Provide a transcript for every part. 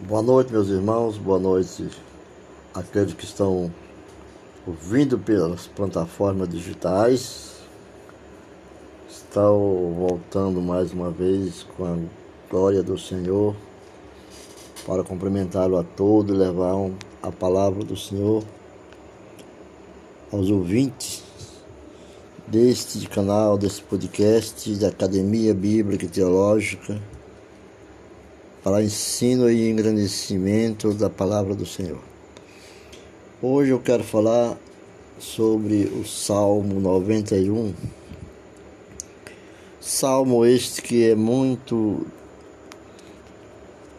Boa noite, meus irmãos, boa noite àqueles que estão ouvindo pelas plataformas digitais. Estou voltando mais uma vez com a glória do Senhor para cumprimentá-lo a todos e levar a palavra do Senhor aos ouvintes deste canal, desse podcast da Academia Bíblica e Teológica para ensino e engrandecimento da palavra do Senhor. Hoje eu quero falar sobre o Salmo 91. Salmo este que é muito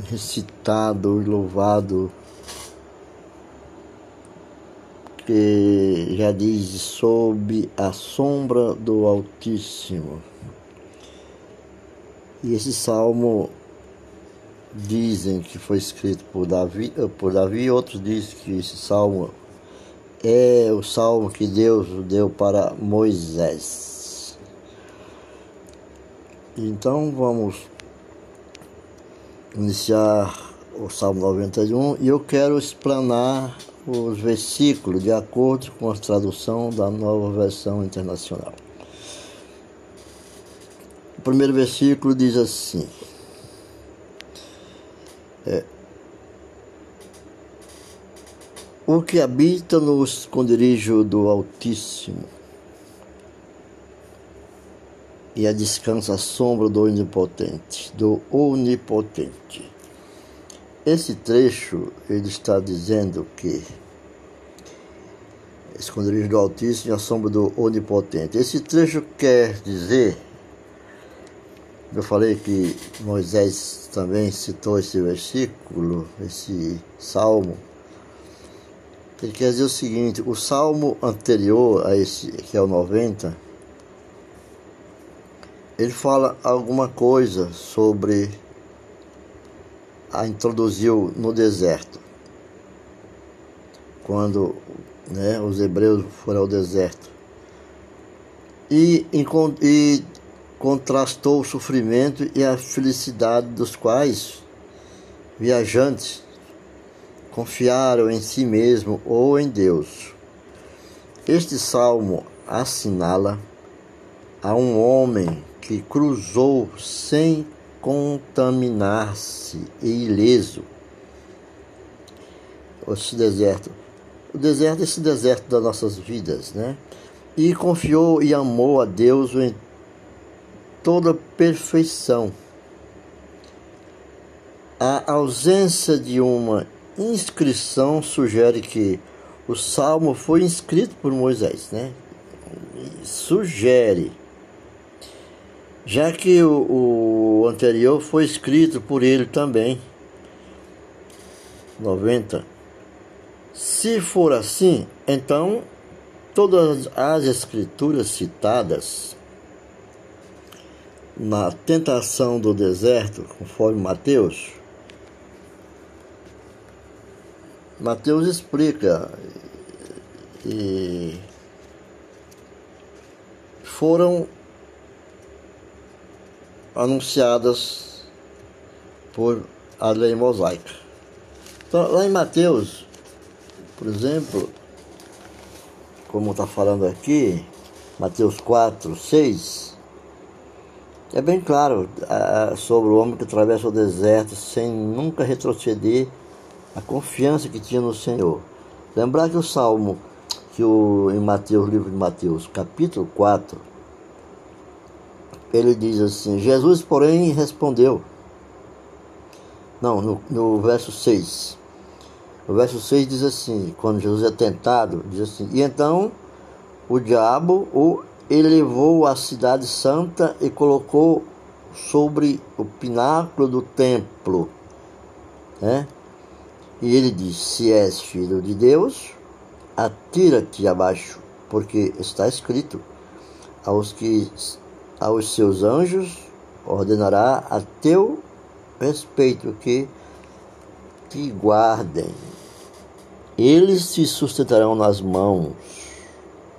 recitado e louvado que já diz sob a sombra do Altíssimo. E esse salmo dizem que foi escrito por Davi, eh, por Davi, outros dizem que esse salmo é o salmo que Deus deu para Moisés. Então vamos iniciar o Salmo 91 e eu quero explanar os versículos de acordo com a tradução da nova versão internacional. O primeiro versículo diz assim: é, o que habita no esconderijo do Altíssimo e a descansa à sombra do Onipotente, do Onipotente. Esse trecho ele está dizendo que esconderijo do Altíssimo e a sombra do Onipotente. Esse trecho quer dizer, eu falei que Moisés também citou esse versículo, esse salmo. Ele quer dizer o seguinte: o salmo anterior a esse, que é o 90, ele fala alguma coisa sobre a introduziu no deserto. Quando né, os hebreus foram ao deserto. E, e contrastou o sofrimento e a felicidade dos quais viajantes confiaram em si mesmo ou em Deus. Este salmo assinala a um homem que cruzou sem contaminar-se e ileso. Esse deserto. O deserto é esse deserto das nossas vidas, né? E confiou e amou a Deus em toda perfeição. A ausência de uma inscrição sugere que o salmo foi escrito por Moisés, né? Sugere já que o, o anterior foi escrito por ele também. 90. Se for assim, então todas as escrituras citadas na tentação do deserto, conforme Mateus, Mateus explica e foram anunciadas por a lei mosaica. Então, lá em Mateus, por exemplo, como está falando aqui, Mateus 4, 6, é bem claro sobre o homem que atravessa o deserto sem nunca retroceder a confiança que tinha no Senhor. Lembrar que o Salmo, que o, em Mateus, livro de Mateus, capítulo 4, ele diz assim: Jesus, porém, respondeu. Não, no, no verso 6. O verso 6 diz assim: quando Jesus é tentado, diz assim: E então o diabo o elevou à cidade santa e colocou sobre o pináculo do templo. Né? E ele diz: Se és filho de Deus, atira-te abaixo, porque está escrito: aos que aos seus anjos ordenará a teu respeito que te guardem. Eles te sustentarão nas mãos,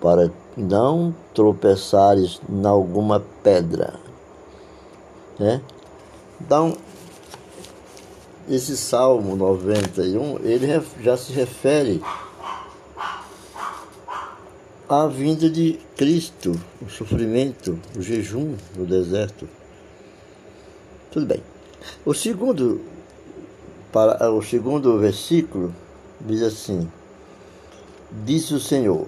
para não tropeçares em alguma pedra. Né? Então, esse Salmo 91, ele já se refere à vinda de Cristo, o sofrimento, o jejum no deserto. Tudo bem. O segundo, para, o segundo versículo diz assim: Disse o Senhor,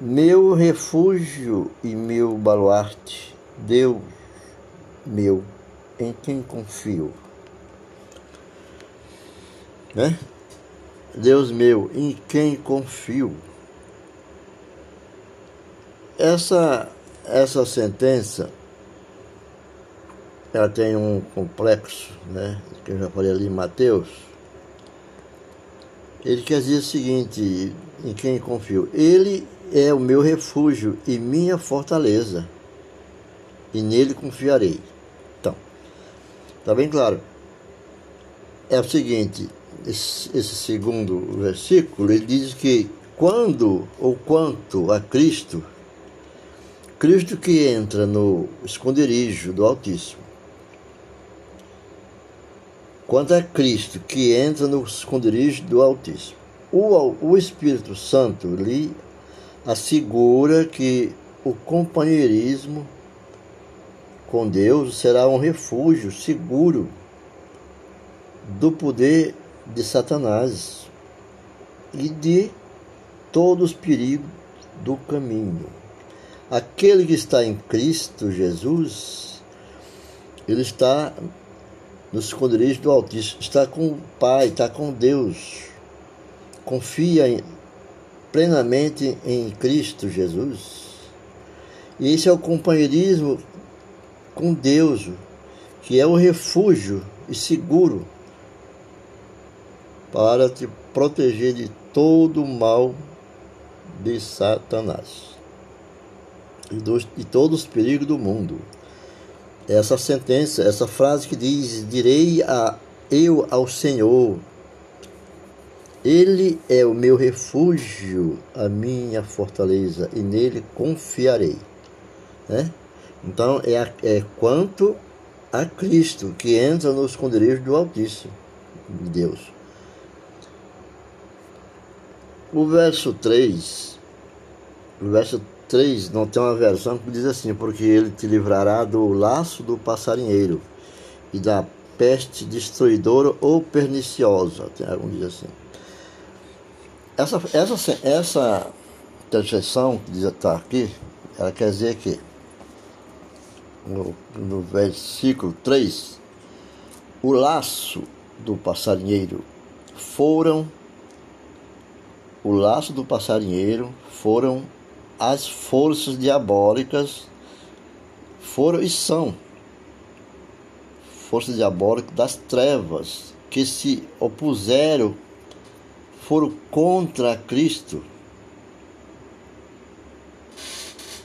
meu refúgio e meu baluarte, Deus meu, em quem confio. Né? Deus meu, em quem confio. Essa, essa sentença ela tem um complexo, né? Que eu já falei ali em Mateus. Ele quer dizer o seguinte, em quem confio. Ele é o meu refúgio e minha fortaleza, e nele confiarei. Então, está bem claro. É o seguinte, esse, segundo versículo, ele diz que quando ou quanto a Cristo, Cristo que entra no esconderijo do Altíssimo, quanto a Cristo que entra no esconderijo do Altíssimo, o, o Espírito Santo lhe assegura que o companheirismo com Deus será um refúgio seguro do poder de Satanás e de todos os perigos do caminho. Aquele que está em Cristo Jesus, ele está no esconderijo do Altíssimo, está com o Pai, está com Deus. Confia plenamente em Cristo Jesus. E esse é o companheirismo com Deus, que é o refúgio e seguro para te proteger de todo o mal de Satanás e de todos os perigos do mundo. Essa sentença, essa frase que diz: Direi a eu ao Senhor, Ele é o meu refúgio, a minha fortaleza, e nele confiarei. Né? Então, é, é quanto a Cristo que entra no esconderijo do Altíssimo, de Deus. O verso 3, o verso 3 não tem uma versão que diz assim, porque ele te livrará do laço do passarinheiro e da peste destruidora ou perniciosa, tem algum diz assim. Essa, essa, essa interjeição que está aqui, ela quer dizer que no, no versículo 3, o laço do passarinheiro foram o laço do passarinheiro foram as forças diabólicas foram e são forças diabólicas das trevas que se opuseram foram contra Cristo.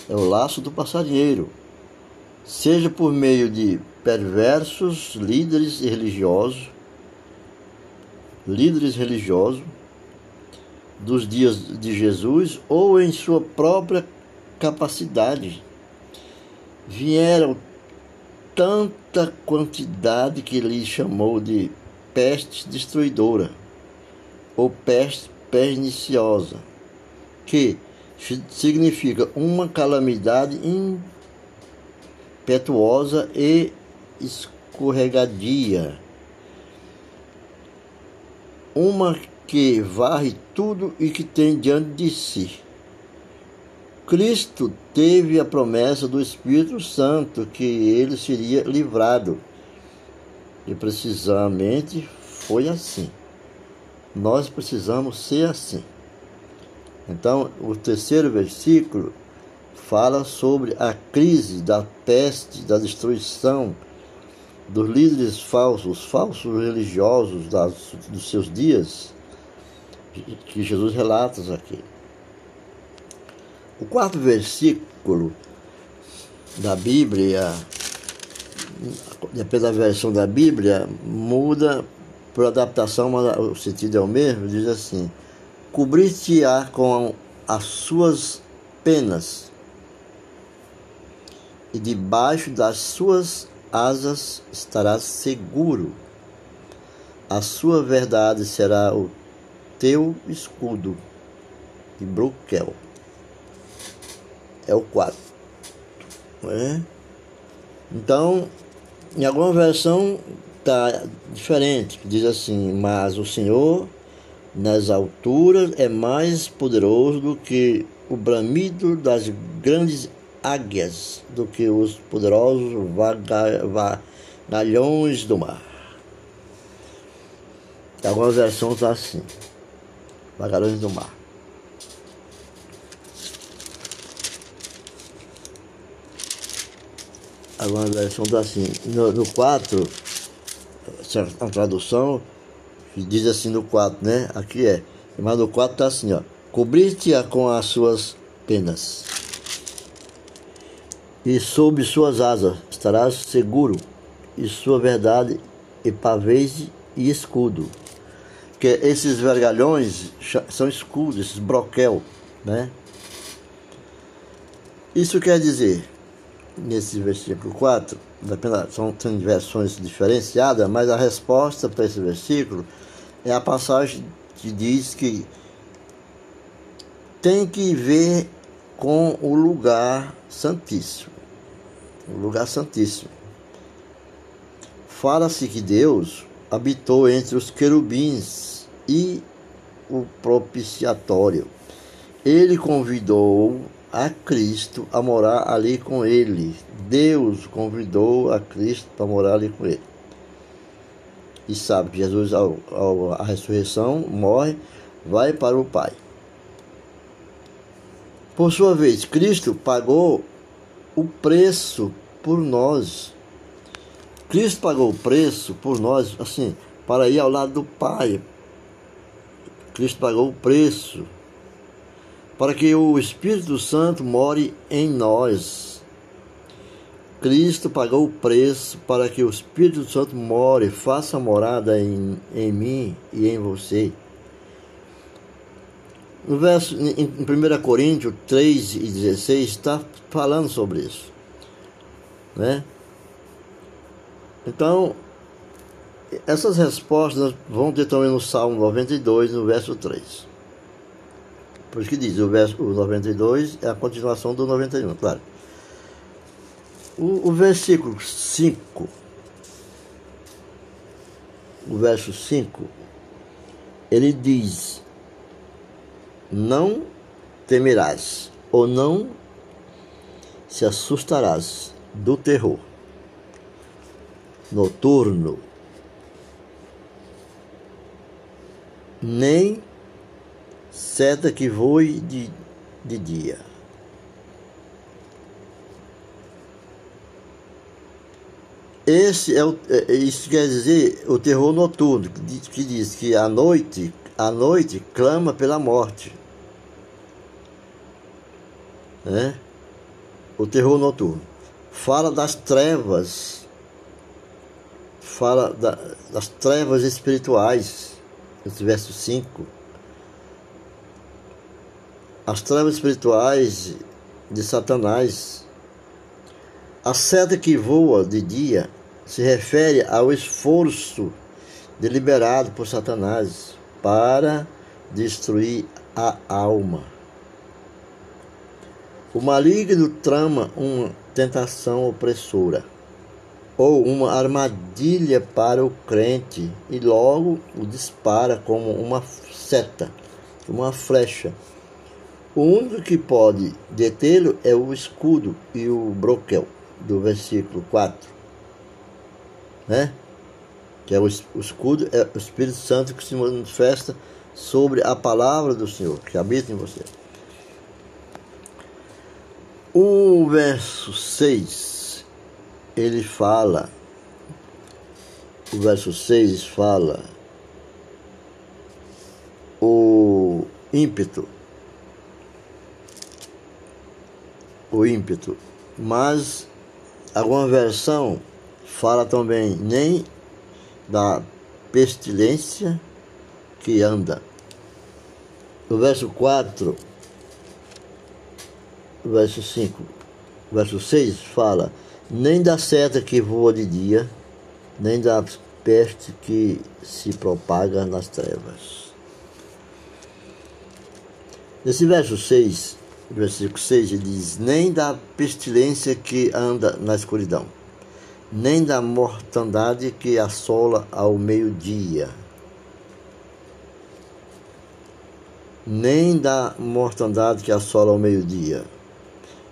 É o laço do passarinheiro, seja por meio de perversos líderes religiosos, líderes religiosos dos dias de Jesus ou em sua própria capacidade. Vieram tanta quantidade que ele chamou de peste destruidora ou peste perniciosa, que significa uma calamidade impetuosa e escorregadia. Uma que varre tudo e que tem diante de si. Cristo teve a promessa do Espírito Santo que ele seria livrado. E precisamente foi assim. Nós precisamos ser assim. Então, o terceiro versículo fala sobre a crise da peste, da destruição dos líderes falsos, falsos religiosos das, dos seus dias que Jesus relata aqui. O quarto versículo da Bíblia, depende da versão da Bíblia, muda por adaptação, mas o sentido é o mesmo, diz assim: Cobrir-te-á com as suas penas, e debaixo das suas asas estarás seguro. a sua verdade será o teu escudo de broquel. É o 4. É? Então, em alguma versão está diferente, diz assim, mas o Senhor nas alturas é mais poderoso do que o bramido das grandes águias, do que os poderosos vagalhões do mar. Algumas versões está assim, vagalhões do mar. Algumas versões está assim, no, no 4, a tradução diz assim no 4, né? Aqui é. Mas no 4 está assim, ó. Cobrir-te-a com as suas penas. E sob suas asas estarás seguro, e sua verdade e pavês e escudo. Que esses vergalhões são escudos, esses broquel, né? Isso quer dizer, nesse versículo 4, são, são versões diferenciadas, mas a resposta para esse versículo é a passagem que diz que tem que ver com o lugar santíssimo. O lugar santíssimo. Fala-se que Deus habitou entre os querubins e o propiciatório. Ele convidou a Cristo a morar ali com ele. Deus convidou a Cristo para morar ali com ele e sabe que Jesus, ao, ao, a ressurreição, morre, vai para o Pai. Por sua vez, Cristo pagou o preço por nós. Cristo pagou o preço por nós, assim, para ir ao lado do Pai. Cristo pagou o preço para que o Espírito Santo more em nós. Cristo pagou o preço para que o Espírito Santo more, faça morada em, em mim e em você. No verso, em 1 Coríntios 3 e 16 está falando sobre isso. Né? Então, essas respostas vão ter também no Salmo 92, no verso 3. Por isso que diz, o verso o 92 é a continuação do 91, claro. O, o versículo 5, o verso 5, ele diz: Não temerás, ou não se assustarás do terror noturno, nem seta que voe de, de dia Esse é o, é, isso quer dizer o terror noturno, que diz, que diz que a noite, a noite clama pela morte. Né? O terror noturno. Fala das trevas, fala da, das trevas espirituais, esse verso 5. As trevas espirituais de Satanás a seta que voa de dia se refere ao esforço deliberado por Satanás para destruir a alma. O maligno trama uma tentação opressora ou uma armadilha para o crente e logo o dispara como uma seta, uma flecha. O único que pode detê-lo é o escudo e o broquel do versículo 4, né? que é o, escudo, é o Espírito Santo que se manifesta sobre a palavra do Senhor, que habita em você. O verso 6, ele fala, o verso 6 fala, o ímpeto, o ímpeto, mas Alguma versão fala também nem da pestilência que anda. No verso 4, verso 5, verso 6 fala: nem da seta que voa de dia, nem da peste que se propaga nas trevas. Nesse verso 6, versículo 6, ele diz: Nem da pestilência que anda na escuridão, nem da mortandade que assola ao meio-dia, nem da mortandade que assola ao meio-dia.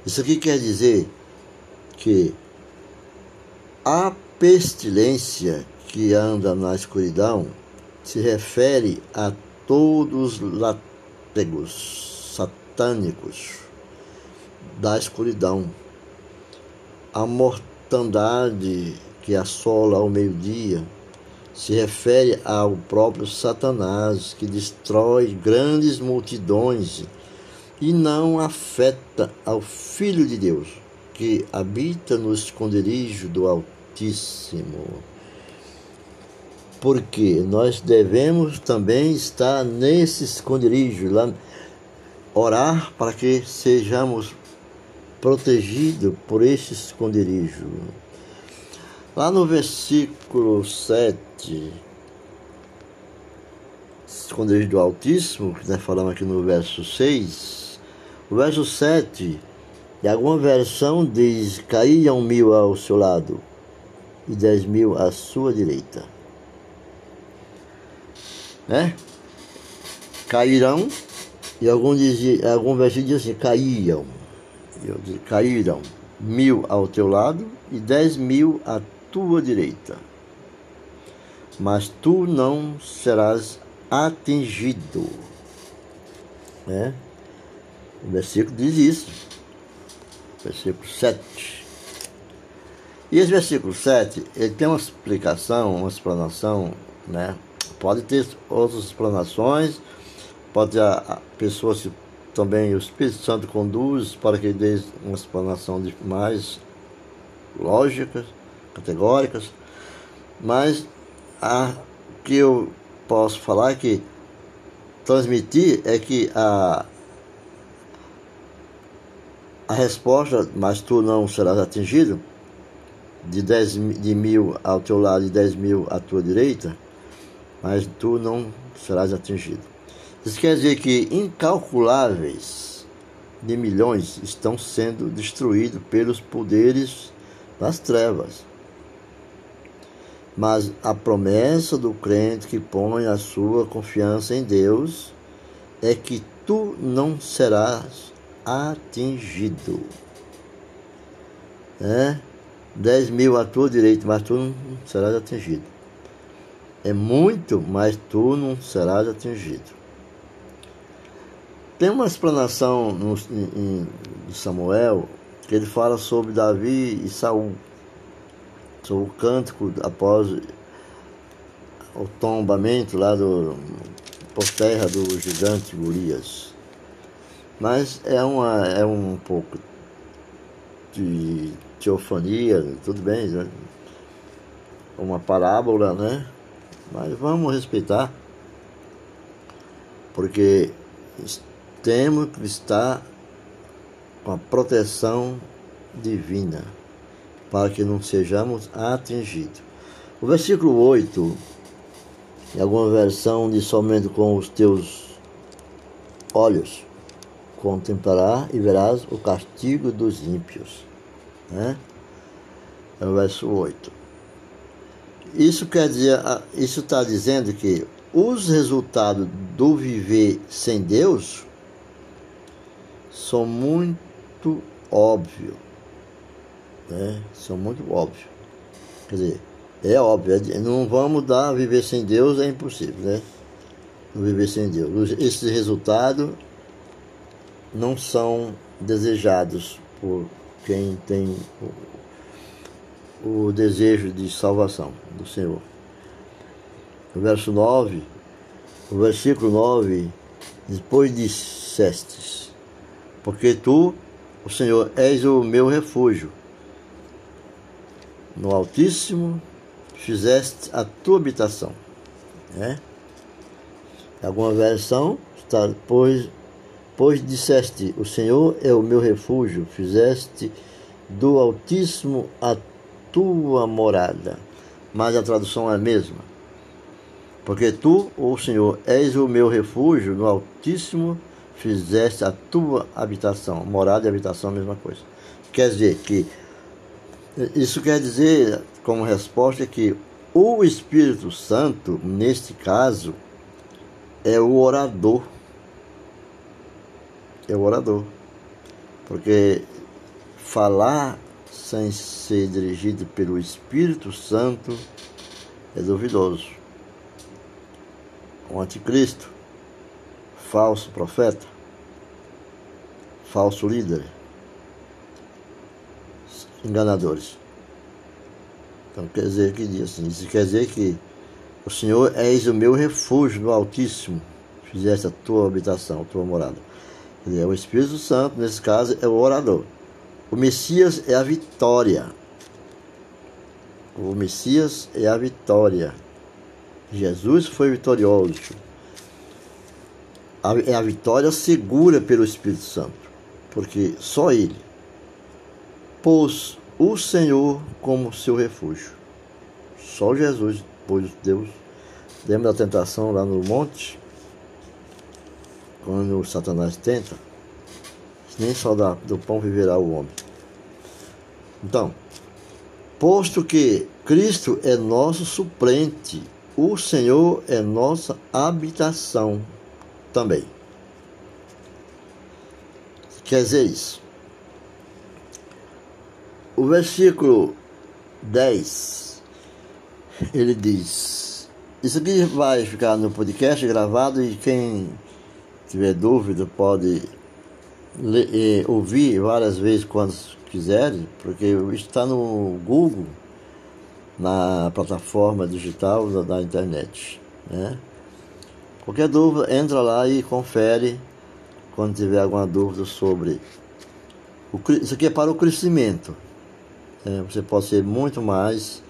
Isso aqui quer dizer que a pestilência que anda na escuridão se refere a todos os látegos satânicos da escuridão. A mortandade que assola ao meio-dia se refere ao próprio Satanás, que destrói grandes multidões e não afeta ao Filho de Deus, que habita no esconderijo do Altíssimo. Porque nós devemos também estar nesse esconderijo, lá, orar para que sejamos protegidos por este esconderijo. Lá no versículo 7, esconderijo do Altíssimo, que nós falamos aqui no verso 6, o verso 7 e alguma versão diz: caíam mil ao seu lado e dez mil à sua direita. Né? Cairão, e algum, dizia, algum versículo diz assim: caíam. Caíram mil ao teu lado e dez mil à tua direita. Mas tu não serás atingido. Né? O versículo diz isso versículo 7. E esse versículo 7, ele tem uma explicação, uma explanação, né? Pode ter outras explanações, pode a, a pessoas que também o Espírito Santo conduz para que dê uma explanação de mais lógicas, categóricas, mas a que eu posso falar que transmitir é que a, a resposta, mas tu não serás atingido, de, dez, de mil ao teu lado e dez mil à tua direita, mas tu não serás atingido. Isso quer dizer que incalculáveis de milhões estão sendo destruídos pelos poderes das trevas. Mas a promessa do crente que põe a sua confiança em Deus é que tu não serás atingido. É? 10 mil à tua direita, mas tu não serás atingido. É muito, mas tu não serás atingido. Tem uma explanação no, em, em Samuel que ele fala sobre Davi e Saul, sobre o cântico após o tombamento lá do por terra do gigante Golias. Mas é, uma, é um pouco de teofania, tudo bem, né? uma parábola, né? Mas vamos respeitar, porque temos que estar com a proteção divina, para que não sejamos atingidos. O versículo 8, em alguma versão diz somente com os teus olhos contemplará e verás o castigo dos ímpios. Né? É o verso 8. Isso quer dizer, isso está dizendo que os resultados do viver sem Deus são muito óbvios. Né? São muito óbvios. Quer dizer, é óbvio, é não vamos dar viver sem Deus, é impossível, né? Viver sem Deus. Esse resultado não são desejados por quem tem o, o desejo de salvação do Senhor. No verso 9, o versículo 9, depois dissestes, porque tu, o Senhor, és o meu refúgio. No Altíssimo fizeste a tua habitação. Né? Alguma versão está depois Pois disseste: O Senhor é o meu refúgio, fizeste do Altíssimo a tua morada. mas a tradução é a mesma. Porque tu, o Senhor, és o meu refúgio, no Altíssimo fizeste a tua habitação. Morada e habitação a mesma coisa. Quer dizer que isso quer dizer, como resposta, que o Espírito Santo, neste caso, é o orador. É o orador. Porque falar sem ser dirigido pelo Espírito Santo é duvidoso. O anticristo, falso profeta, falso líder, enganadores. Então quer dizer que diz assim, isso quer dizer que o Senhor és o meu refúgio no Altíssimo, fizeste a tua habitação, a tua morada. Dizer, o Espírito Santo, nesse caso, é o orador. O Messias é a vitória. O Messias é a vitória. Jesus foi vitorioso. É a vitória segura pelo Espírito Santo, porque só Ele pôs o Senhor como seu refúgio. Só Jesus pôs Deus. Lembra da tentação lá no monte? Quando Satanás tenta? Nem só do pão viverá o homem. Então, posto que Cristo é nosso suplente, o Senhor é nossa habitação também. Quer dizer isso. O versículo 10, ele diz: Isso aqui vai ficar no podcast gravado e quem tiver dúvida pode ler, eh, ouvir várias vezes quando quiser, porque está no Google, na plataforma digital da, da internet. Né? Qualquer dúvida, entra lá e confere quando tiver alguma dúvida sobre. O, isso aqui é para o crescimento. É, você pode ser muito mais,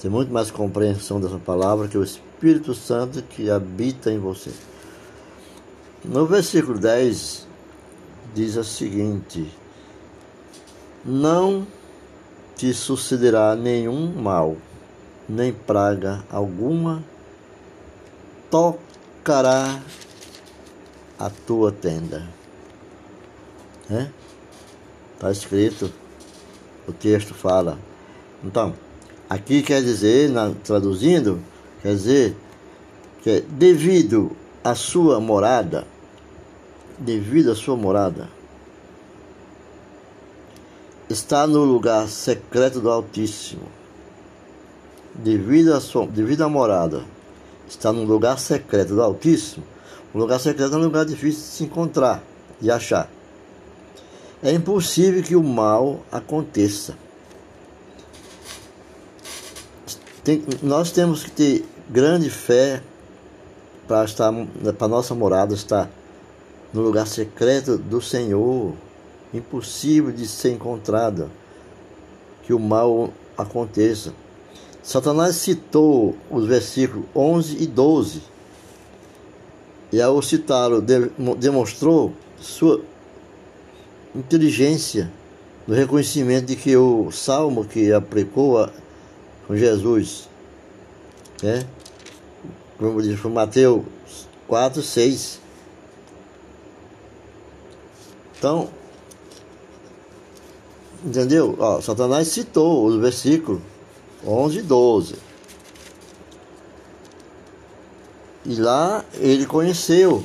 ter muito mais compreensão dessa palavra que o Espírito Santo que habita em você. No versículo 10 diz o seguinte: Não te sucederá nenhum mal, nem praga alguma tocará a tua tenda. Está é? Escrito o texto fala. Então, aqui quer dizer, na, traduzindo, quer dizer que devido à sua morada, devido à sua morada, está no lugar secreto do Altíssimo. Devido à, sua, devido à morada, está no lugar secreto do Altíssimo. O lugar secreto é um lugar difícil de se encontrar e achar. É impossível que o mal aconteça. Tem, nós temos que ter grande fé para estar para nossa morada estar no lugar secreto do Senhor, impossível de ser encontrada, que o mal aconteça. Satanás citou os versículos 11 e 12, e ao citá-lo demonstrou sua inteligência no reconhecimento de que o salmo que aplicou a, com Jesus, né? como diz foi Mateus 4, 6. Então, entendeu? Ó, Satanás citou os versículos 11 e 12. E lá ele conheceu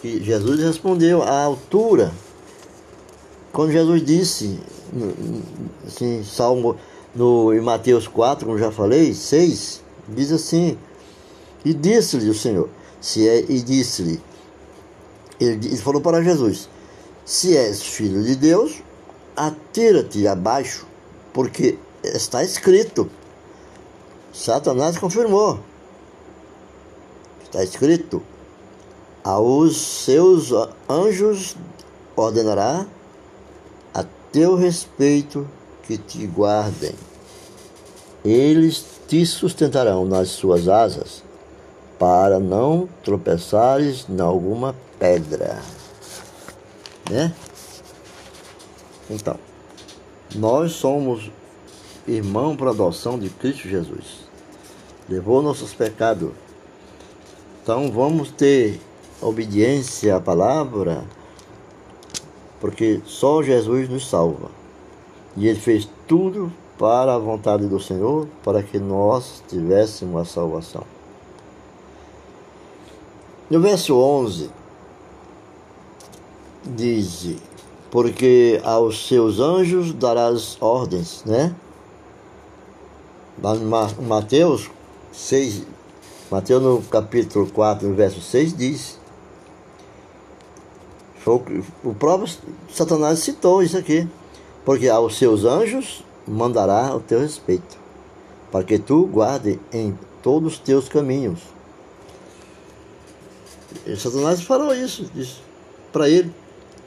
que Jesus respondeu à altura quando Jesus disse, assim, Salmo, no, em Mateus 4, como já falei, 6, diz assim, e disse-lhe o Senhor, se é, e disse-lhe, ele, ele falou para Jesus, se és filho de Deus, atira-te abaixo, porque está escrito. Satanás confirmou. Está escrito: aos seus anjos ordenará teu respeito que te guardem. Eles te sustentarão nas suas asas, para não tropeçares em alguma pedra. Né? Então, nós somos irmão por adoção de Cristo Jesus. levou nossos pecados. Então vamos ter obediência à palavra, porque só Jesus nos salva. E ele fez tudo para a vontade do Senhor, para que nós tivéssemos a salvação. No verso 11, diz: Porque aos seus anjos darás ordens, né? Mateus 6, Mateus no capítulo 4, no verso 6 diz. O próprio Satanás citou isso aqui. Porque aos seus anjos mandará o teu respeito, para que tu guarde em todos os teus caminhos. E Satanás falou isso, disse para ele.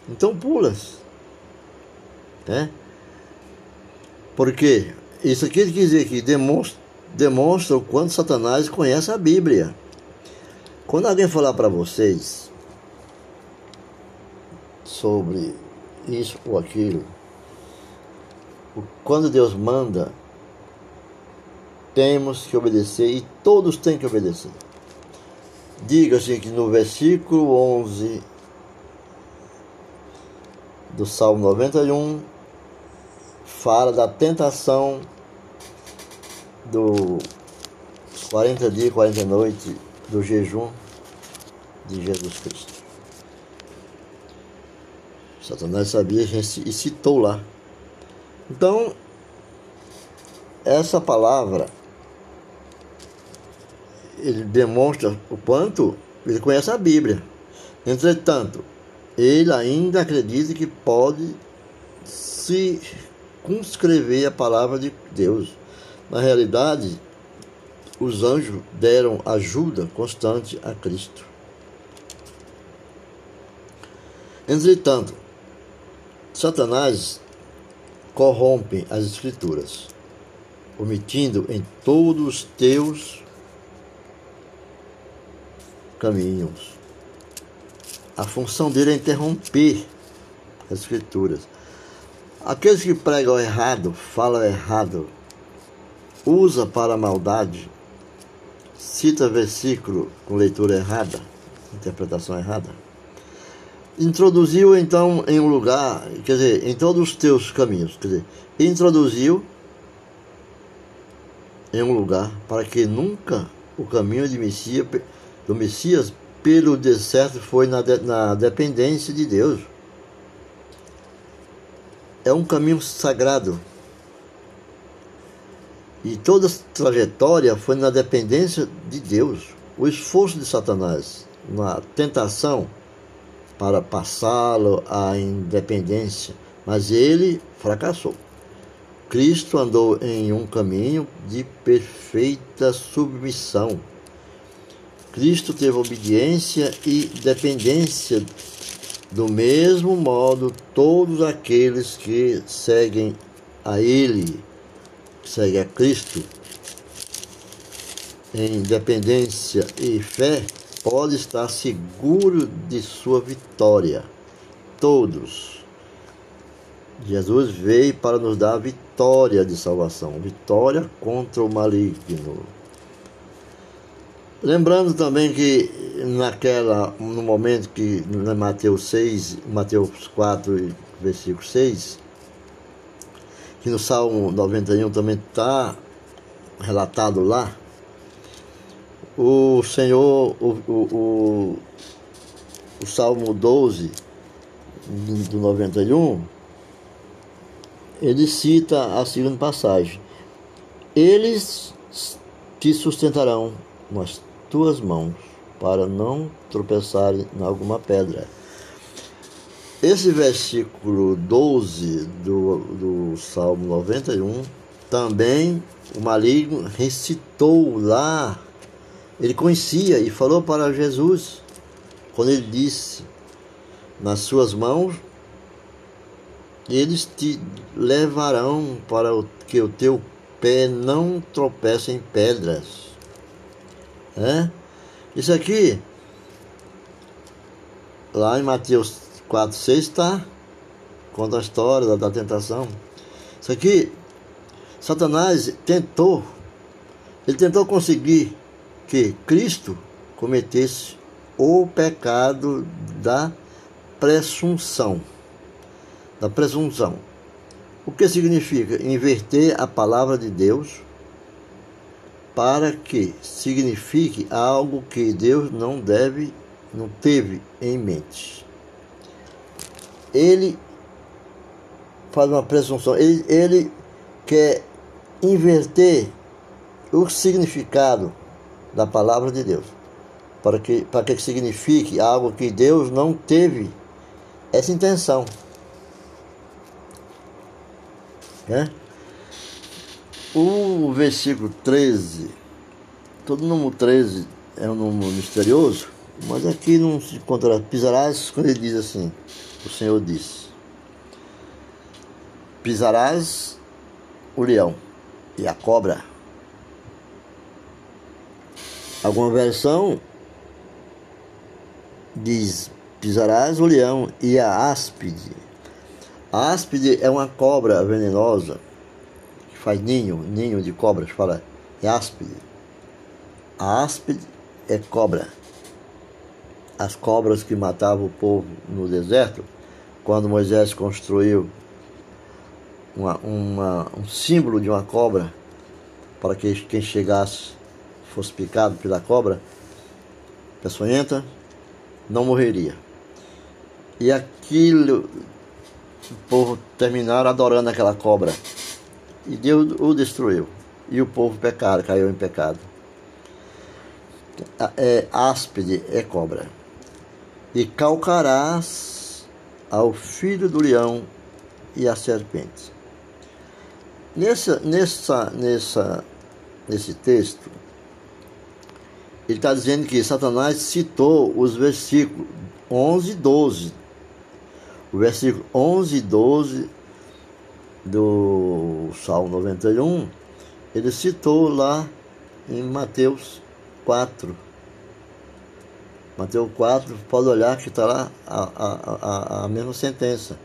Então pulas. Né? Porque isso aqui quer dizer que demonstra, demonstra o quanto Satanás conhece a Bíblia. Quando alguém falar para vocês sobre isso ou aquilo, quando Deus manda, temos que obedecer e todos têm que obedecer. Diga-se que no versículo 11 do Salmo 91 fala da tentação do 40 dias, 40 noites do jejum de Jesus Cristo. Satanás sabia e citou lá. Então, essa palavra ele demonstra o quanto ele conhece a Bíblia. Entretanto, ele ainda acredita que pode se conscrever a palavra de Deus. Na realidade, os anjos deram ajuda constante a Cristo. Entretanto, Satanás corrompe as Escrituras, omitindo em todos os teus caminhos. A função dele é interromper as Escrituras. Aqueles que pregam errado, falam errado, usa para a maldade, cita versículo com leitura errada, interpretação errada introduziu então em um lugar, quer dizer, em todos os teus caminhos, quer dizer, introduziu em um lugar para que nunca o caminho de Messias, do Messias pelo deserto foi na, de, na dependência de Deus. É um caminho sagrado. E toda a trajetória foi na dependência de Deus. O esforço de Satanás na tentação para passá-lo à independência, mas ele fracassou. Cristo andou em um caminho de perfeita submissão. Cristo teve obediência e dependência do mesmo modo todos aqueles que seguem a Ele, seguem a Cristo, em dependência e fé, pode estar seguro de sua vitória. Todos. Jesus veio para nos dar a vitória de salvação, vitória contra o maligno. Lembrando também que naquela, no momento que na Mateus 6, Mateus 4, versículo 6, que no Salmo 91 também está relatado lá, o Senhor, o, o, o, o Salmo 12, do 91, ele cita a segunda passagem. Eles te sustentarão nas tuas mãos para não tropeçarem em alguma pedra. Esse versículo 12 do, do Salmo 91 também o maligno recitou lá ele conhecia e falou para Jesus, quando ele disse: Nas suas mãos eles te levarão para que o teu pé não tropece em pedras. É? Isso aqui, lá em Mateus 4, 6 está, conta a história da, da tentação. Isso aqui, Satanás tentou Ele tentou conseguir que Cristo cometesse o pecado da presunção. Da presunção. O que significa inverter a palavra de Deus para que signifique algo que Deus não deve, não teve em mente. Ele faz uma presunção, ele, ele quer inverter o significado da palavra de Deus, para que, para que signifique algo que Deus não teve essa intenção. Né? O versículo 13, todo número 13 é um número misterioso, mas aqui não se encontra pisarás quando ele diz assim, o Senhor disse, pisarás o leão e a cobra. Alguma versão diz pisarás o leão e a áspide. A áspide é uma cobra venenosa que faz ninho, ninho de cobras, fala, é áspide. A áspide é cobra. As cobras que matavam o povo no deserto, quando Moisés construiu uma, uma, um símbolo de uma cobra, para que quem chegasse fosse picado pela cobra peçonhenta, não morreria. E aquilo o povo terminaram adorando aquela cobra. E Deus o destruiu. E o povo pecaram, caiu em pecado. É, áspide é cobra. E calcarás ao filho do leão e à serpente. Nessa, nessa, nessa, nesse texto, ele está dizendo que Satanás citou os versículos 11 e 12 o versículo 11 e 12 do Salmo 91, ele citou lá em Mateus 4. Mateus 4, pode olhar que está lá a, a, a, a mesma sentença.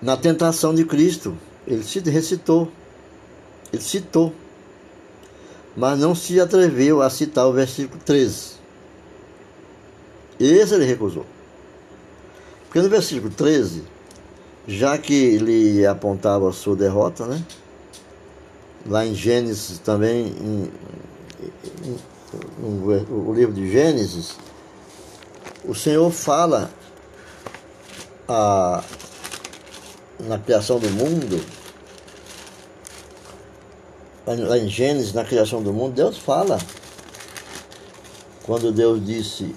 Na tentação de Cristo, ele se recitou, ele citou, mas não se atreveu a citar o versículo 13. Esse ele recusou. Porque no versículo 13, já que ele apontava a sua derrota, né? Lá em Gênesis também, em, em, no, livro de Gênesis, o Senhor fala a, na criação do mundo, lá em Gênesis, na criação do mundo, Deus fala. Quando Deus disse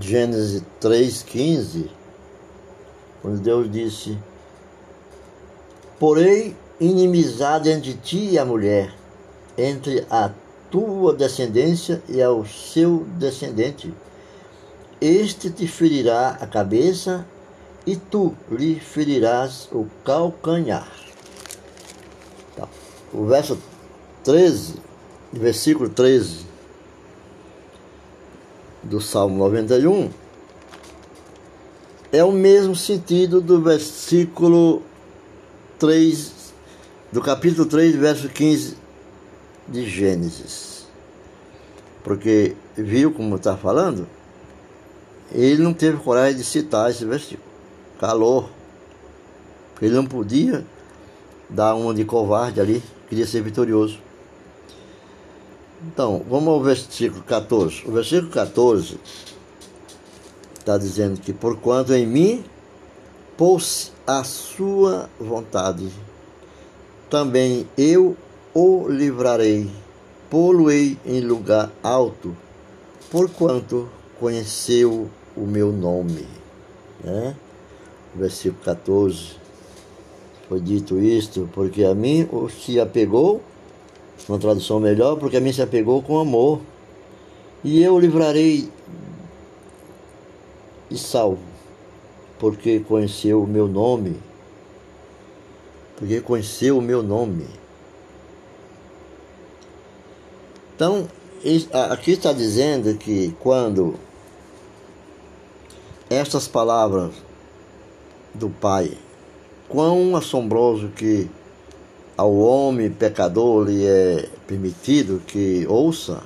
Gênesis 3,15, quando Deus disse: Porém, inimizade entre ti e a mulher, entre a tua descendência e ao seu descendente. Este te ferirá a cabeça e tu lhe ferirás o calcanhar. Tá. O verso 13, versículo 13 do Salmo 91 é o mesmo sentido do versículo 3, do capítulo 3, verso 15 de Gênesis. Porque viu como está falando? Ele não teve coragem de citar esse versículo. Calor. Ele não podia dar uma de covarde ali, queria ser vitorioso. Então, vamos ao versículo 14. O versículo 14 está dizendo que, porquanto em mim pôs a sua vontade, também eu o livrarei, pô-lo-ei em lugar alto, porquanto conheceu o meu nome. Né? Versículo 14. Foi dito isto, porque a mim se apegou uma tradução melhor, porque a mim se apegou com amor. E eu o livrarei e salvo, porque conheceu o meu nome. Porque conheceu o meu nome. Então, aqui está dizendo que quando estas palavras do Pai, quão assombroso que ao homem pecador lhe é permitido que ouça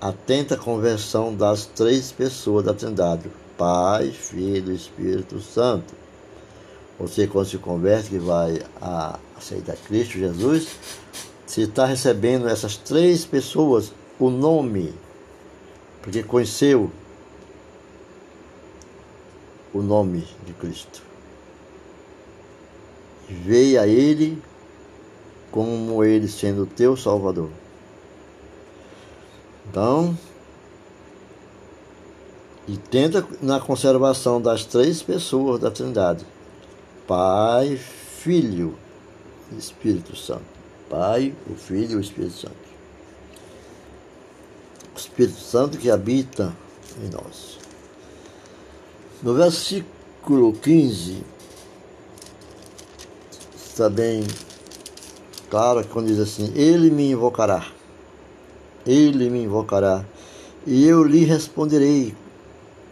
atenta conversão das três pessoas da Trindade, Pai, Filho e Espírito Santo. Você, quando se converte, que vai aceitar Cristo Jesus, se está recebendo essas três pessoas o nome, porque conheceu o nome de Cristo. Veio a Ele como Ele sendo teu Salvador. Então, e tenta na conservação das três pessoas da Trindade: Pai, Filho e Espírito Santo. Pai, o Filho e o Espírito Santo. O Espírito Santo que habita em nós. No versículo 15, está bem claro quando diz assim: Ele me invocará, Ele me invocará, e eu lhe responderei,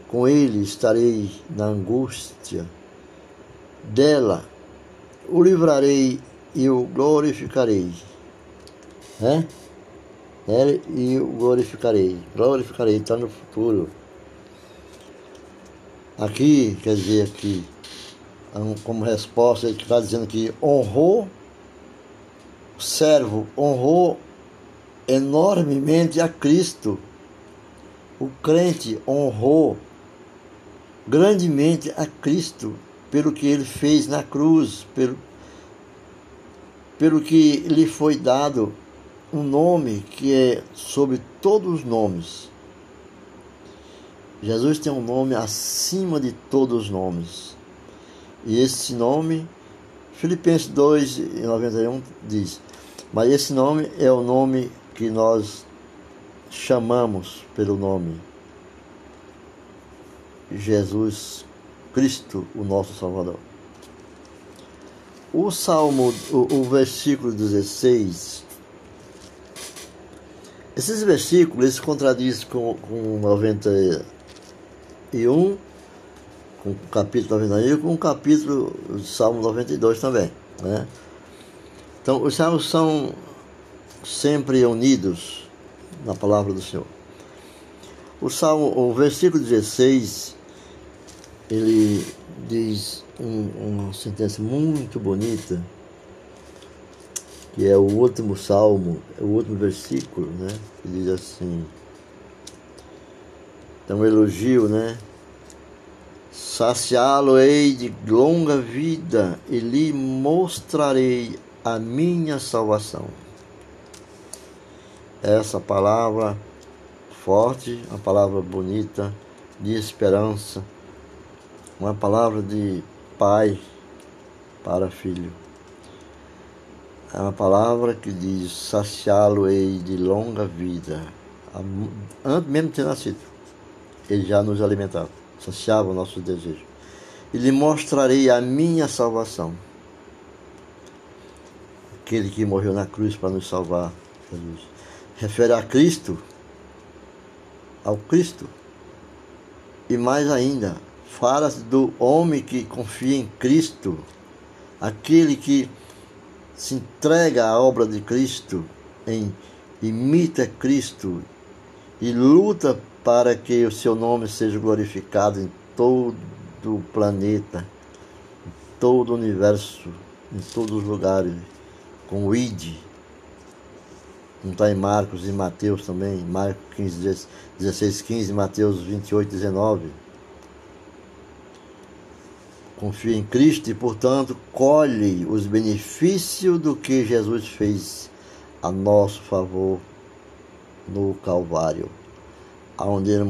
com Ele estarei na angústia dela, o livrarei e o glorificarei. É? é e o glorificarei. Glorificarei, está no futuro. Aqui, quer dizer, aqui, como resposta, ele está dizendo que honrou o servo, honrou enormemente a Cristo. O crente honrou grandemente a Cristo pelo que ele fez na cruz, pelo, pelo que lhe foi dado um nome que é sobre todos os nomes Jesus tem um nome acima de todos os nomes. E esse nome, Filipenses 2, 91 diz, mas esse nome é o nome que nós chamamos pelo nome Jesus Cristo, o nosso Salvador. O Salmo, o, o versículo 16, esses versículos eles contradizem com, com 90 e um com o capítulo 91 com o capítulo do Salmo 92 também. Né? Então, os salmos são sempre unidos na palavra do Senhor. O Salmo, o versículo 16, ele diz um, uma sentença muito bonita, que é o último salmo, é o último versículo, né? Que diz assim: é um elogio, né? Saciá-lo-ei de longa vida e lhe mostrarei a minha salvação. Essa palavra forte, uma palavra bonita, de esperança, uma palavra de pai para filho. É uma palavra que diz: saciá-lo-ei de longa vida, antes mesmo de ter nascido ele já nos alimentava, saciava o nosso desejo. E lhe mostrarei a minha salvação. Aquele que morreu na cruz para nos salvar, Jesus. Refere a Cristo, ao Cristo. E mais ainda, fala do homem que confia em Cristo, aquele que se entrega à obra de Cristo, em imita Cristo e luta para que o seu nome seja glorificado em todo o planeta, em todo o universo, em todos os lugares, com o ID. Não está em Marcos e Mateus também, Marcos 15, 16, 15, Mateus 28, 19. Confia em Cristo e, portanto, colhe os benefícios do que Jesus fez a nosso favor no Calvário onde ele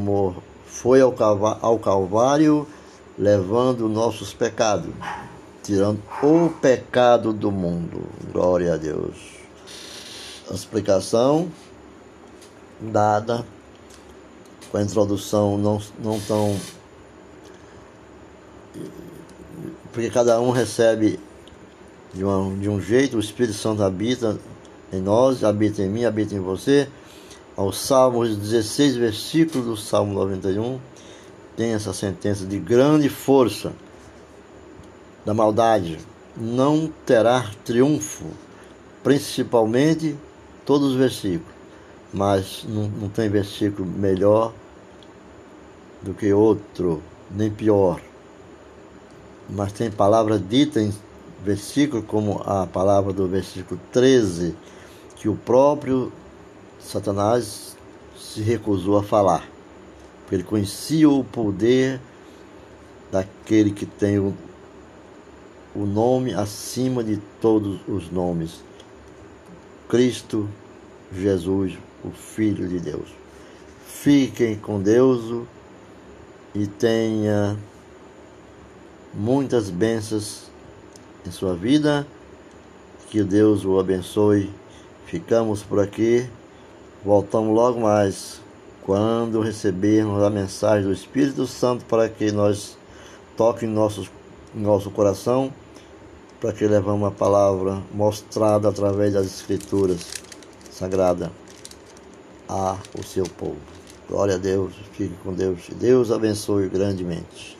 foi ao Calvário levando nossos pecados, tirando o pecado do mundo. Glória a Deus. A explicação dada com a introdução não, não tão. Porque cada um recebe de, uma, de um jeito, o Espírito Santo habita em nós, habita em mim, habita em você ao Salmo 16, versículo do Salmo 91, tem essa sentença de grande força da maldade. Não terá triunfo principalmente todos os versículos, mas não, não tem versículo melhor do que outro, nem pior. Mas tem palavra dita em versículo, como a palavra do versículo 13, que o próprio Satanás se recusou a falar, porque ele conhecia o poder daquele que tem o, o nome acima de todos os nomes, Cristo Jesus, o Filho de Deus. Fiquem com Deus e tenha muitas bênçãos em sua vida. Que Deus o abençoe. Ficamos por aqui. Voltamos logo mais quando recebermos a mensagem do Espírito Santo para que nós toque em nosso, em nosso coração, para que levamos a palavra mostrada através das Escrituras Sagradas a o seu povo. Glória a Deus, fique com Deus Deus abençoe grandemente.